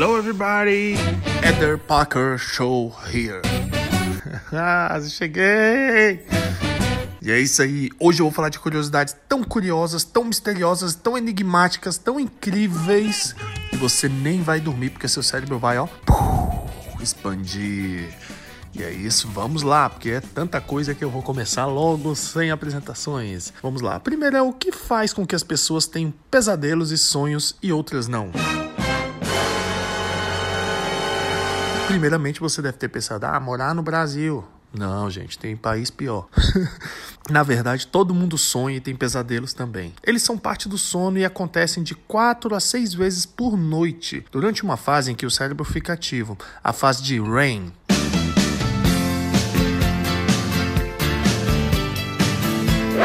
Hello everybody, Eder Parker Show here. ah, cheguei! E é isso aí. Hoje eu vou falar de curiosidades tão curiosas, tão misteriosas, tão enigmáticas, tão incríveis que você nem vai dormir porque seu cérebro vai, ó, expandir. E é isso, vamos lá, porque é tanta coisa que eu vou começar logo sem apresentações. Vamos lá. Primeiro é o que faz com que as pessoas tenham pesadelos e sonhos e outras não. Primeiramente, você deve ter pensado, ah, morar no Brasil. Não, gente, tem país pior. Na verdade, todo mundo sonha e tem pesadelos também. Eles são parte do sono e acontecem de 4 a 6 vezes por noite, durante uma fase em que o cérebro fica ativo, a fase de REM.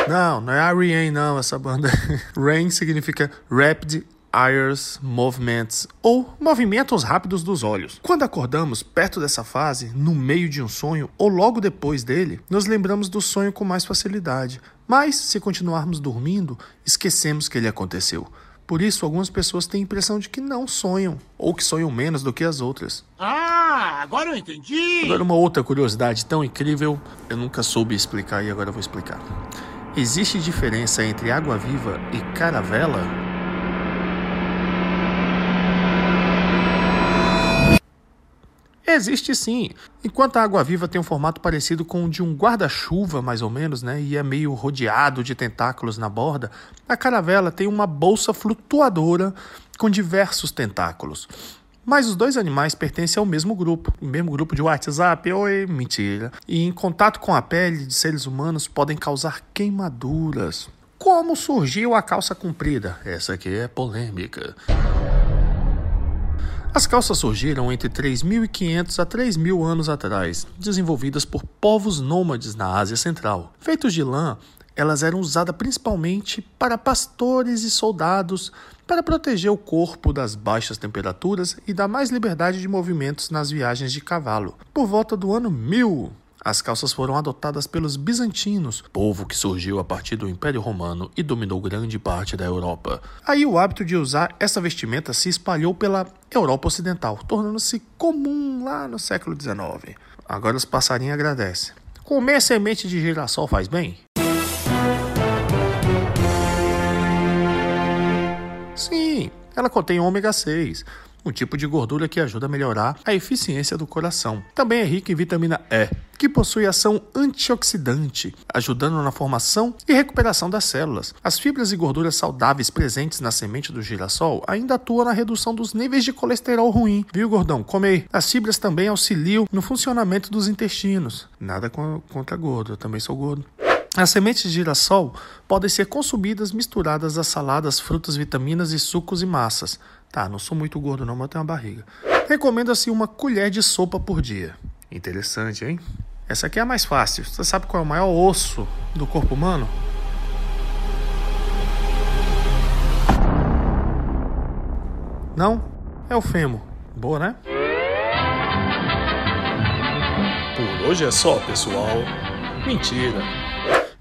Não, não é R.E.M. não, essa banda. REM significa Rapid Eyes Movements, ou movimentos rápidos dos olhos. Quando acordamos perto dessa fase, no meio de um sonho ou logo depois dele, nos lembramos do sonho com mais facilidade. Mas, se continuarmos dormindo, esquecemos que ele aconteceu. Por isso, algumas pessoas têm a impressão de que não sonham, ou que sonham menos do que as outras. Ah, agora eu entendi! Agora, uma outra curiosidade tão incrível, eu nunca soube explicar e agora vou explicar. Existe diferença entre água viva e caravela? Existe sim. Enquanto a água-viva tem um formato parecido com o de um guarda-chuva, mais ou menos, né, e é meio rodeado de tentáculos na borda, a caravela tem uma bolsa flutuadora com diversos tentáculos. Mas os dois animais pertencem ao mesmo grupo, o mesmo grupo de WhatsApp. Oi, mentira. E em contato com a pele de seres humanos podem causar queimaduras. Como surgiu a calça comprida? Essa aqui é polêmica. As calças surgiram entre 3.500 a 3.000 anos atrás, desenvolvidas por povos nômades na Ásia Central. Feitos de lã, elas eram usadas principalmente para pastores e soldados para proteger o corpo das baixas temperaturas e dar mais liberdade de movimentos nas viagens de cavalo. Por volta do ano 1000, as calças foram adotadas pelos bizantinos, povo que surgiu a partir do Império Romano e dominou grande parte da Europa. Aí o hábito de usar essa vestimenta se espalhou pela Europa Ocidental, tornando-se comum lá no século XIX. Agora os passarinhos agradecem. Comer semente de girassol faz bem? Sim, ela contém ômega 6, um tipo de gordura que ajuda a melhorar a eficiência do coração. Também é rica em vitamina E, que possui ação antioxidante, ajudando na formação e recuperação das células. As fibras e gorduras saudáveis presentes na semente do girassol ainda atuam na redução dos níveis de colesterol ruim. Viu, gordão? Come aí. As fibras também auxiliam no funcionamento dos intestinos. Nada contra gordo, eu também sou gordo. As sementes de girassol podem ser consumidas misturadas a saladas, frutas, vitaminas e sucos e massas. Tá, não sou muito gordo não, mas tenho uma barriga. Recomenda-se uma colher de sopa por dia. Interessante, hein? Essa aqui é a mais fácil. Você sabe qual é o maior osso do corpo humano? Não? É o fêmur. Boa, né? Por hoje é só, pessoal. Mentira.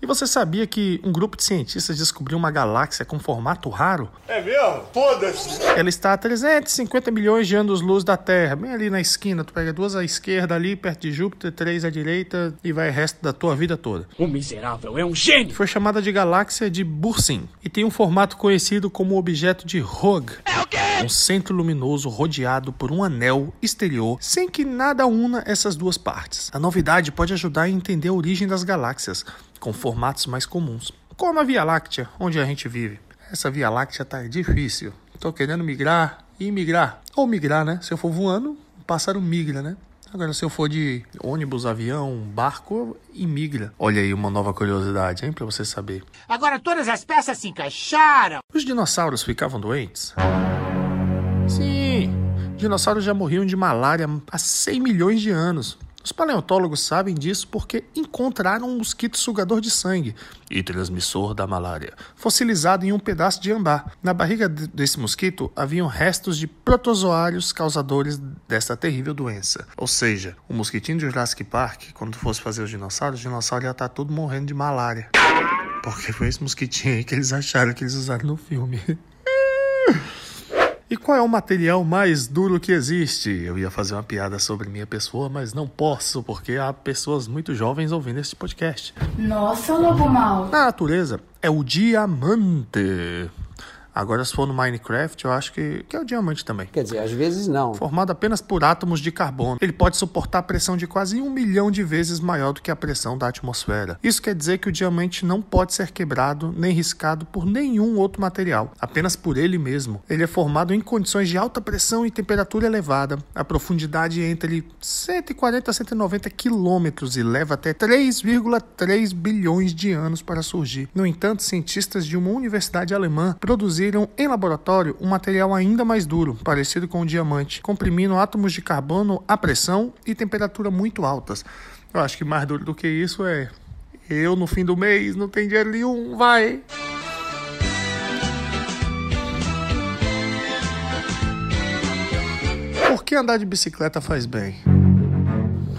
E você sabia que um grupo de cientistas descobriu uma galáxia com formato raro? É mesmo? Foda-se! Ela está a 350 milhões de anos-luz da Terra, bem ali na esquina. Tu pega duas à esquerda ali, perto de Júpiter, três à direita e vai o resto da tua vida toda. O miserável é um gênio! Foi chamada de galáxia de Bursin e tem um formato conhecido como objeto de Hogg. É o quê? Um centro luminoso rodeado por um anel exterior, sem que nada una essas duas partes. A novidade pode ajudar a entender a origem das galáxias, com formatos mais comuns, como a Via Láctea, onde a gente vive. Essa Via Láctea tá difícil. Tô querendo migrar e migrar. Ou migrar, né? Se eu for voando, o pássaro migra, né? Agora, se eu for de ônibus, avião, barco, imigra. Olha aí uma nova curiosidade, hein, pra você saber. Agora todas as peças se encaixaram. Os dinossauros ficavam doentes? Sim, dinossauros já morriam de malária há 100 milhões de anos. Os paleontólogos sabem disso porque encontraram um mosquito sugador de sangue e transmissor da malária, fossilizado em um pedaço de ambá. Na barriga desse mosquito haviam restos de protozoários causadores dessa terrível doença. Ou seja, o mosquitinho de Jurassic Park, quando fosse fazer os dinossauros, os dinossauros iam estar tudo morrendo de malária. Porque foi esse mosquitinho aí que eles acharam que eles usaram no filme. E qual é o material mais duro que existe? Eu ia fazer uma piada sobre minha pessoa, mas não posso, porque há pessoas muito jovens ouvindo este podcast. Nossa, lobo mal. Na natureza, é o diamante. Agora, se for no Minecraft, eu acho que, que é o diamante também. Quer dizer, às vezes não. Formado apenas por átomos de carbono, ele pode suportar a pressão de quase um milhão de vezes maior do que a pressão da atmosfera. Isso quer dizer que o diamante não pode ser quebrado nem riscado por nenhum outro material, apenas por ele mesmo. Ele é formado em condições de alta pressão e temperatura elevada. A profundidade é entre 140 a 190 quilômetros e leva até 3,3 bilhões de anos para surgir. No entanto, cientistas de uma universidade alemã produziram em laboratório um material ainda mais duro, parecido com o diamante, comprimindo átomos de carbono a pressão e temperatura muito altas. Eu acho que mais duro do que isso é eu no fim do mês não tenho dinheiro nenhum, vai. Por que andar de bicicleta faz bem?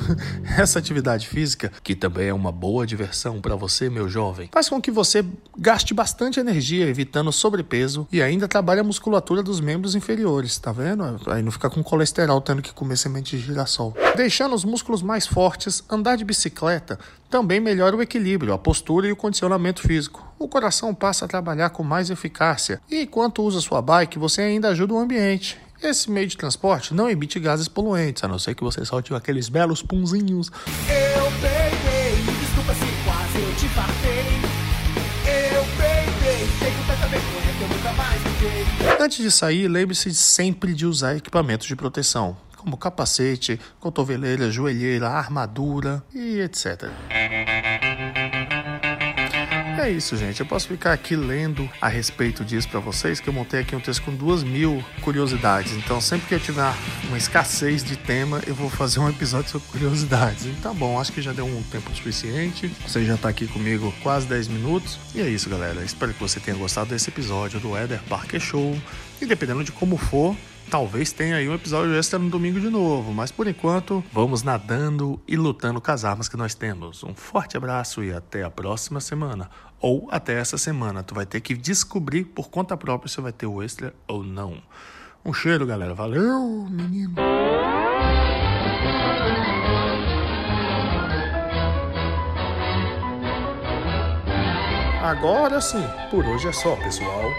Essa atividade física, que também é uma boa diversão para você, meu jovem, faz com que você gaste bastante energia evitando sobrepeso e ainda trabalhe a musculatura dos membros inferiores, tá vendo? Aí não fica com colesterol tendo que comer semente de girassol. Deixando os músculos mais fortes, andar de bicicleta também melhora o equilíbrio, a postura e o condicionamento físico. O coração passa a trabalhar com mais eficácia e enquanto usa sua bike, você ainda ajuda o ambiente. Esse meio de transporte não emite gases poluentes, a não ser que você solte aqueles belos punzinhos. Eu peguei, desculpa se quase eu te fartei. Eu peguei, tenho tanta vergonha que eu nunca mais fiquei. Antes de sair, lembre-se sempre de usar equipamentos de proteção, como capacete, cotoveleira, joelheira, armadura e etc. É isso, gente. Eu posso ficar aqui lendo a respeito disso para vocês, que eu montei aqui um texto com duas mil curiosidades. Então, sempre que eu tiver uma escassez de tema, eu vou fazer um episódio sobre curiosidades. Então, bom, acho que já deu um tempo suficiente. Você já tá aqui comigo quase 10 minutos. E é isso, galera. Espero que você tenha gostado desse episódio do Eder Parker Show. E dependendo de como for, Talvez tenha aí um episódio extra no domingo de novo, mas por enquanto, vamos nadando e lutando com as armas que nós temos. Um forte abraço e até a próxima semana. Ou até essa semana. Tu vai ter que descobrir por conta própria se vai ter o extra ou não. Um cheiro, galera. Valeu, menino. Agora sim, por hoje é só, pessoal.